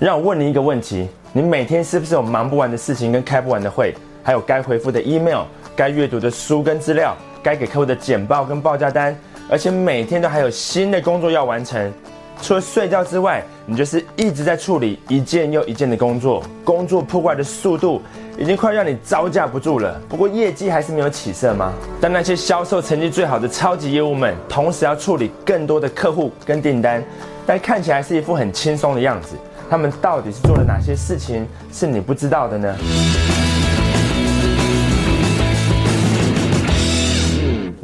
让我问你一个问题：你每天是不是有忙不完的事情跟开不完的会，还有该回复的 email、该阅读的书跟资料、该给客户的简报跟报价单，而且每天都还有新的工作要完成？除了睡觉之外，你就是一直在处理一件又一件的工作，工作破坏的速度已经快让你招架不住了。不过业绩还是没有起色吗？但那些销售成绩最好的超级业务们，同时要处理更多的客户跟订单，但看起来是一副很轻松的样子。他们到底是做了哪些事情是你不知道的呢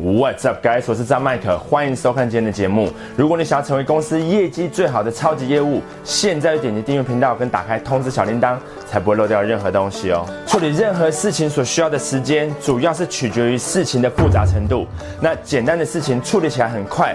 ？What's up, guys？我是张麦克，欢迎收看今天的节目。如果你想要成为公司业绩最好的超级业务，现在就点击订阅频道跟打开通知小铃铛，才不会漏掉任何东西哦。处理任何事情所需要的时间，主要是取决于事情的复杂程度。那简单的事情处理起来很快，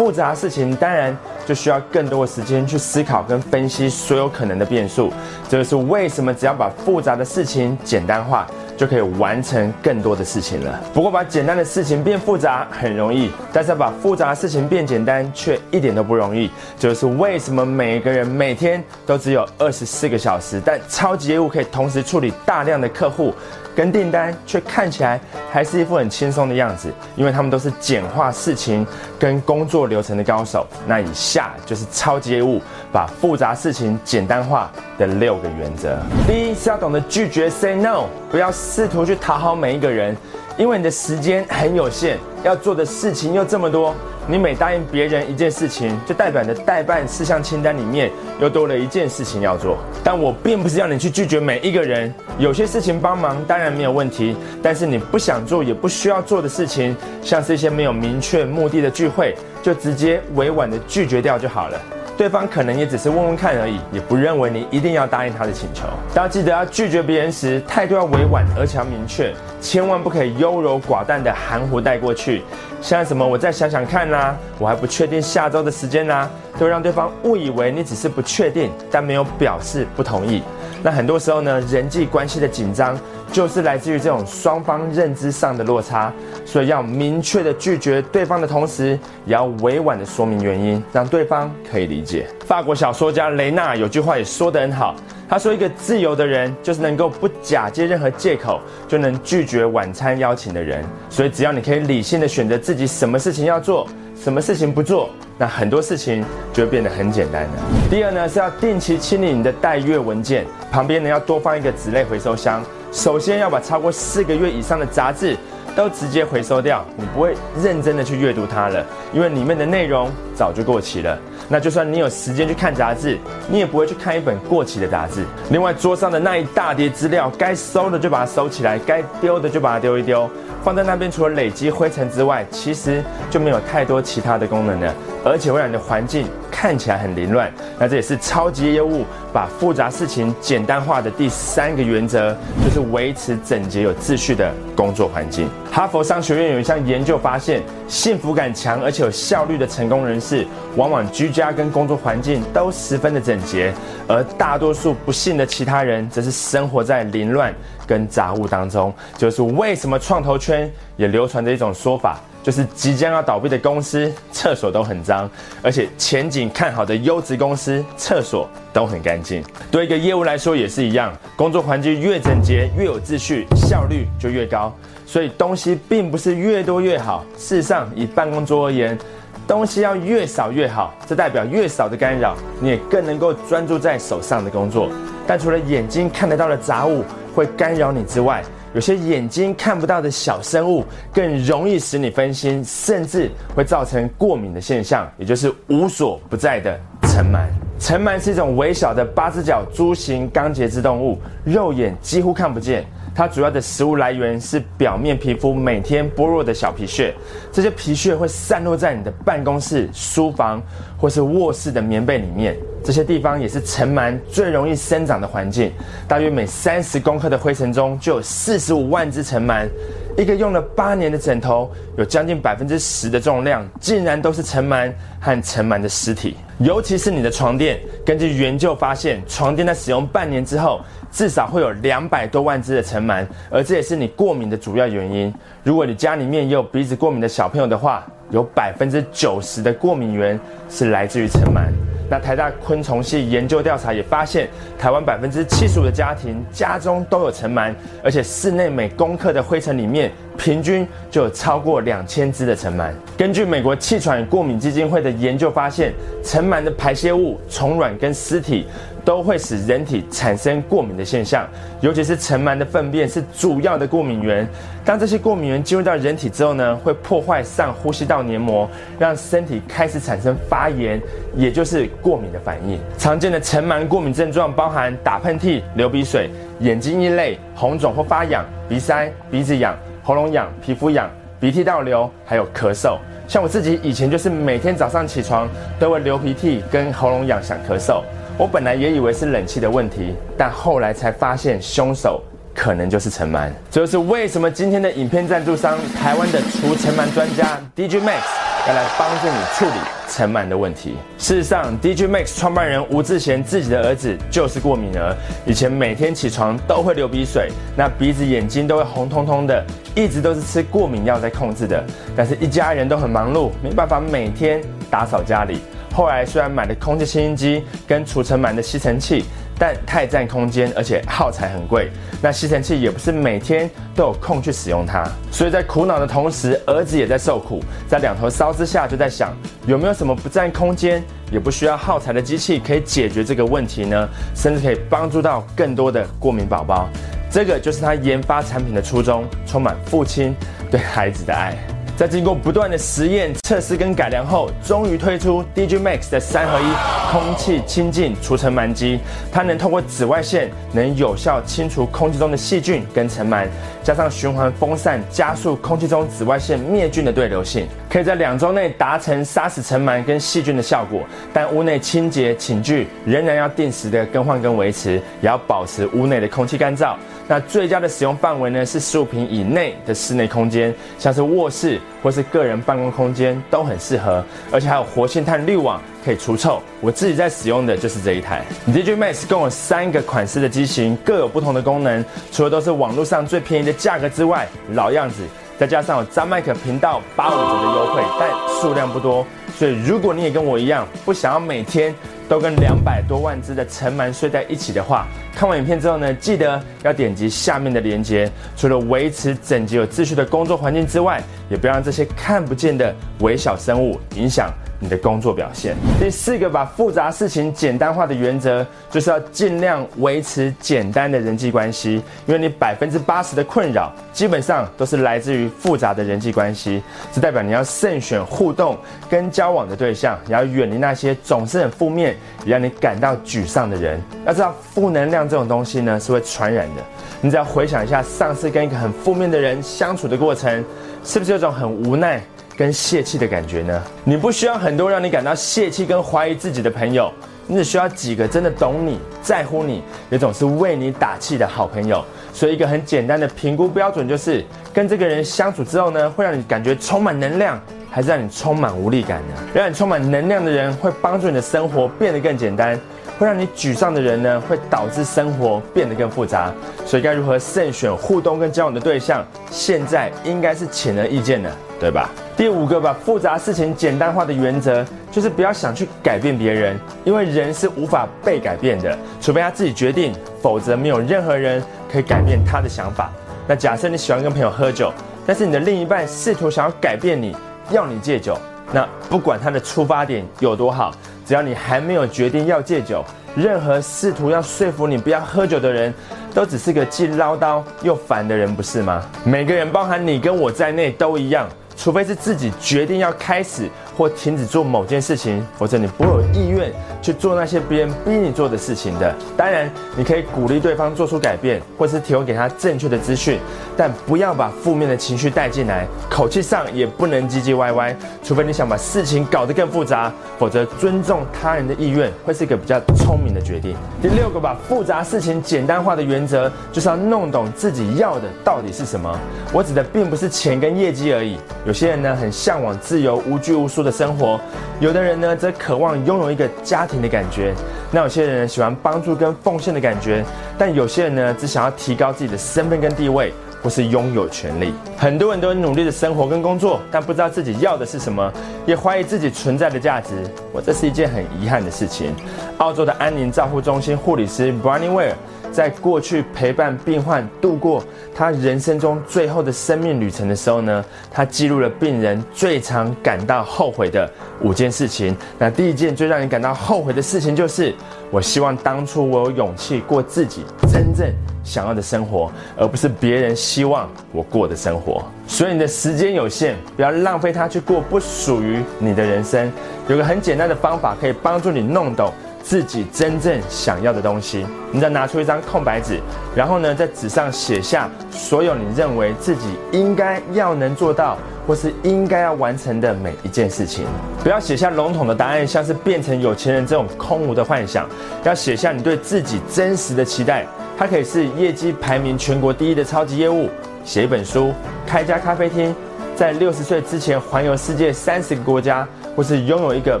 复杂事情当然就需要更多的时间去思考跟分析所有可能的变数。这就是为什么只要把复杂的事情简单化。就可以完成更多的事情了。不过，把简单的事情变复杂很容易，但是把复杂的事情变简单却一点都不容易。就是为什么每个人每天都只有二十四个小时，但超级业务可以同时处理大量的客户跟订单，却看起来还是一副很轻松的样子。因为他们都是简化事情跟工作流程的高手。那以下就是超级业务把复杂事情简单化的六个原则。第一是要懂得拒绝，say no，不要。试图去讨好每一个人，因为你的时间很有限，要做的事情又这么多。你每答应别人一件事情，就代表你的代办事项清单里面又多了一件事情要做。但我并不是要你去拒绝每一个人，有些事情帮忙当然没有问题，但是你不想做也不需要做的事情，像是一些没有明确目的的聚会，就直接委婉的拒绝掉就好了。对方可能也只是问问看而已，也不认为你一定要答应他的请求。要记得要拒绝别人时，态度要委婉，而且要明确，千万不可以优柔寡断的含糊带过去。像什么，我再想想看啦，我还不确定下周的时间啦，都让对方误以为你只是不确定，但没有表示不同意。那很多时候呢，人际关系的紧张。就是来自于这种双方认知上的落差，所以要明确的拒绝对方的同时，也要委婉的说明原因，让对方可以理解。法国小说家雷纳有句话也说得很好，他说：“一个自由的人，就是能够不假借任何借口就能拒绝晚餐邀请的人。”所以只要你可以理性的选择自己什么事情要做，什么事情不做，那很多事情就会变得很简单了。第二呢，是要定期清理你的待阅文件，旁边呢要多放一个纸类回收箱。首先要把超过四个月以上的杂志都直接回收掉，你不会认真的去阅读它了，因为里面的内容早就过期了。那就算你有时间去看杂志，你也不会去看一本过期的杂志。另外，桌上的那一大叠资料，该收的就把它收起来，该丢的就把它丢一丢，放在那边除了累积灰尘之外，其实就没有太多其他的功能了，而且会让你的环境。看起来很凌乱，那这也是超级业务把复杂事情简单化的第三个原则，就是维持整洁有秩序的工作环境。哈佛商学院有一项研究发现，幸福感强而且有效率的成功人士，往往居家跟工作环境都十分的整洁，而大多数不幸的其他人，则是生活在凌乱跟杂物当中。就是为什么创投圈也流传着一种说法。就是即将要倒闭的公司，厕所都很脏，而且前景看好的优质公司，厕所都很干净。对一个业务来说也是一样，工作环境越整洁、越有秩序，效率就越高。所以东西并不是越多越好，事实上以办公桌而言，东西要越少越好。这代表越少的干扰，你也更能够专注在手上的工作。但除了眼睛看得到的杂物会干扰你之外，有些眼睛看不到的小生物更容易使你分心，甚至会造成过敏的现象，也就是无所不在的尘螨。尘螨是一种微小的八只脚蛛形纲节肢动物，肉眼几乎看不见。它主要的食物来源是表面皮肤每天剥落的小皮屑，这些皮屑会散落在你的办公室、书房或是卧室的棉被里面。这些地方也是尘螨最容易生长的环境。大约每三十公克的灰尘中就有四十五万只尘螨。一个用了八年的枕头，有将近百分之十的重量，竟然都是尘螨和尘螨的尸体。尤其是你的床垫。根据研究发现，床垫在使用半年之后，至少会有两百多万只的尘螨，而这也是你过敏的主要原因。如果你家里面有鼻子过敏的小朋友的话，有百分之九十的过敏源是来自于尘螨。那台大昆虫系研究调查也发现，台湾百分之七十五的家庭家中都有尘螨，而且室内每公克的灰尘里面，平均就有超过两千只的尘螨。根据美国气喘过敏基金会的研究发现，尘螨的排泄物、虫卵跟尸体。都会使人体产生过敏的现象，尤其是尘螨的粪便是主要的过敏源。当这些过敏源进入到人体之后呢，会破坏上呼吸道黏膜，让身体开始产生发炎，也就是过敏的反应。常见的尘螨过敏症状包含打喷嚏、流鼻水、眼睛一泪、红肿或发痒、鼻塞、鼻子痒、喉咙痒、皮肤痒、鼻涕倒流，还有咳嗽。像我自己以前就是每天早上起床都会流鼻涕跟喉咙痒，想咳嗽。我本来也以为是冷气的问题，但后来才发现凶手可能就是尘螨。这就是为什么今天的影片赞助商台湾的除尘螨专家 DJ Max 要来帮助你处理尘螨的问题。事实上，DJ Max 创办人吴志贤自己的儿子就是过敏儿，以前每天起床都会流鼻水，那鼻子、眼睛都会红彤彤的，一直都是吃过敏药在控制的。但是一家人都很忙碌，没办法每天打扫家里。后来虽然买了空气清新机跟除尘螨的吸尘器，但太占空间，而且耗材很贵。那吸尘器也不是每天都有空去使用它，所以在苦恼的同时，儿子也在受苦。在两头烧之下，就在想有没有什么不占空间也不需要耗材的机器可以解决这个问题呢？甚至可以帮助到更多的过敏宝宝。这个就是他研发产品的初衷，充满父亲对孩子的爱。在经过不断的实验、测试跟改良后，终于推出 DJ Max 的三合一空气清净除尘螨机。它能透过紫外线，能有效清除空气中的细菌跟尘螨，加上循环风扇，加速空气中紫外线灭菌的对流性，可以在两周内达成杀死尘螨跟细菌的效果。但屋内清洁寝具仍然要定时的更换跟维持，也要保持屋内的空气干燥。那最佳的使用范围呢是十五平以内的室内空间，像是卧室或是个人办公空间都很适合，而且还有活性炭滤网可以除臭。我自己在使用的就是这一台。DJ Max 共有三个款式的机型，各有不同的功能，除了都是网络上最便宜的价格之外，老样子，再加上有张麦克频道八五折的优惠，但数量不多，所以如果你也跟我一样不想要每天。都跟两百多万只的尘螨睡在一起的话，看完影片之后呢，记得要点击下面的链接。除了维持整洁有秩序的工作环境之外，也不要让这些看不见的微小生物影响。你的工作表现。第四个，把复杂事情简单化的原则，就是要尽量维持简单的人际关系。因为你百分之八十的困扰，基本上都是来自于复杂的人际关系。这代表你要慎选互动跟交往的对象，也要远离那些总是很负面，让你感到沮丧的人。要知道，负能量这种东西呢，是会传染的。你只要回想一下上次跟一个很负面的人相处的过程，是不是有种很无奈？跟泄气的感觉呢？你不需要很多让你感到泄气跟怀疑自己的朋友，你只需要几个真的懂你、在乎你、也总是为你打气的好朋友。所以，一个很简单的评估标准就是：跟这个人相处之后呢，会让你感觉充满能量，还是让你充满无力感呢？让你充满能量的人会帮助你的生活变得更简单，会让你沮丧的人呢，会导致生活变得更复杂。所以，该如何慎选互动跟交往的对象，现在应该是显而易见的，对吧？第五个，把复杂事情简单化的原则，就是不要想去改变别人，因为人是无法被改变的，除非他自己决定，否则没有任何人可以改变他的想法。那假设你喜欢跟朋友喝酒，但是你的另一半试图想要改变你，要你戒酒，那不管他的出发点有多好，只要你还没有决定要戒酒，任何试图要说服你不要喝酒的人，都只是个既唠叨又烦的人，不是吗？每个人，包含你跟我在内，都一样。除非是自己决定要开始或停止做某件事情，否则你不会有意愿去做那些别人逼你做的事情的。当然，你可以鼓励对方做出改变，或是提供给他正确的资讯，但不要把负面的情绪带进来，口气上也不能唧唧歪歪，除非你想把事情搞得更复杂，否则尊重他人的意愿会是一个比较聪明的决定。第六个，把复杂事情简单化的原则，就是要弄懂自己要的到底是什么。我指的并不是钱跟业绩而已。有些人呢，很向往自由无拘无束的生活；有的人呢，则渴望拥有一个家庭的感觉。那有些人喜欢帮助跟奉献的感觉，但有些人呢，只想要提高自己的身份跟地位。或是拥有权利，很多人都很努力的生活跟工作，但不知道自己要的是什么，也怀疑自己存在的价值。我这是一件很遗憾的事情。澳洲的安宁照护中心护理师 b r o n n i e Ware 在过去陪伴病患度过他人生中最后的生命旅程的时候呢，他记录了病人最常感到后悔的五件事情。那第一件最让你感到后悔的事情就是，我希望当初我有勇气过自己真正。想要的生活，而不是别人希望我过的生活。所以你的时间有限，不要浪费它去过不属于你的人生。有个很简单的方法，可以帮助你弄懂自己真正想要的东西。你再拿出一张空白纸，然后呢，在纸上写下所有你认为自己应该要能做到，或是应该要完成的每一件事情。不要写下笼统的答案，像是变成有钱人这种空无的幻想。要写下你对自己真实的期待。它可以是业绩排名全国第一的超级业务，写一本书，开家咖啡厅，在六十岁之前环游世界三十个国家，或是拥有一个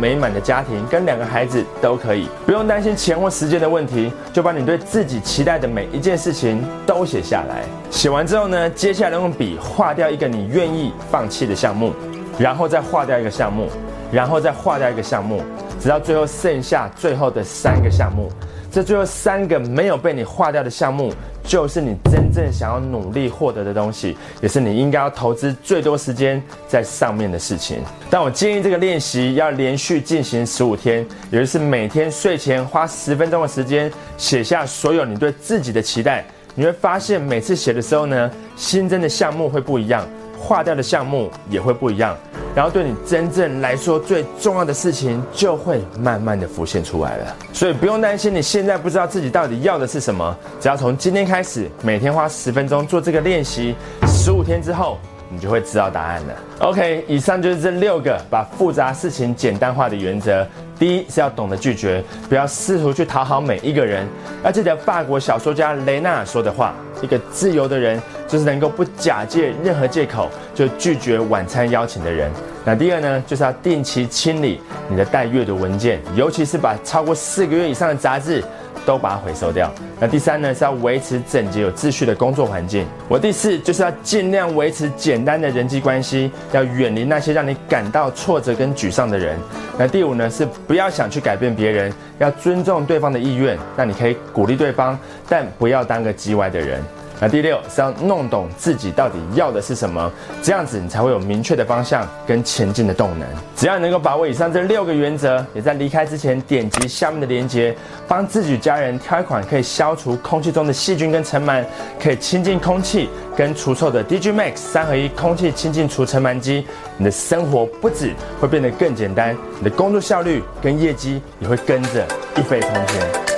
美满的家庭，跟两个孩子都可以，不用担心钱或时间的问题，就把你对自己期待的每一件事情都写下来。写完之后呢，接下来用笔划掉一个你愿意放弃的项目，然后再划掉一个项目，然后再划掉一个项目，直到最后剩下最后的三个项目。这最后三个没有被你划掉的项目，就是你真正想要努力获得的东西，也是你应该要投资最多时间在上面的事情。但我建议这个练习要连续进行十五天，也就是每天睡前花十分钟的时间写下所有你对自己的期待。你会发现每次写的时候呢，新增的项目会不一样，划掉的项目也会不一样。然后对你真正来说最重要的事情就会慢慢的浮现出来了，所以不用担心你现在不知道自己到底要的是什么，只要从今天开始每天花十分钟做这个练习，十五天之后你就会知道答案了。OK，以上就是这六个把复杂事情简单化的原则。第一是要懂得拒绝，不要试图去讨好每一个人。要记得法国小说家雷纳尔说的话：一个自由的人就是能够不假借任何借口就拒绝晚餐邀请的人。那第二呢，就是要定期清理你的待阅读文件，尤其是把超过四个月以上的杂志。都把它回收掉。那第三呢，是要维持整洁有秩序的工作环境。我第四就是要尽量维持简单的人际关系，要远离那些让你感到挫折跟沮丧的人。那第五呢，是不要想去改变别人，要尊重对方的意愿。那你可以鼓励对方，但不要当个叽歪的人。那第六是要弄懂自己到底要的是什么，这样子你才会有明确的方向跟前进的动能。只要你能够把握以上这六个原则，也在离开之前点击下面的链接，帮自己家人挑一款可以消除空气中的细菌跟尘螨，可以清净空气跟除臭的 DG Max 三合一空气清净除尘螨机，你的生活不止会变得更简单，你的工作效率跟业绩也会跟着一飞冲天。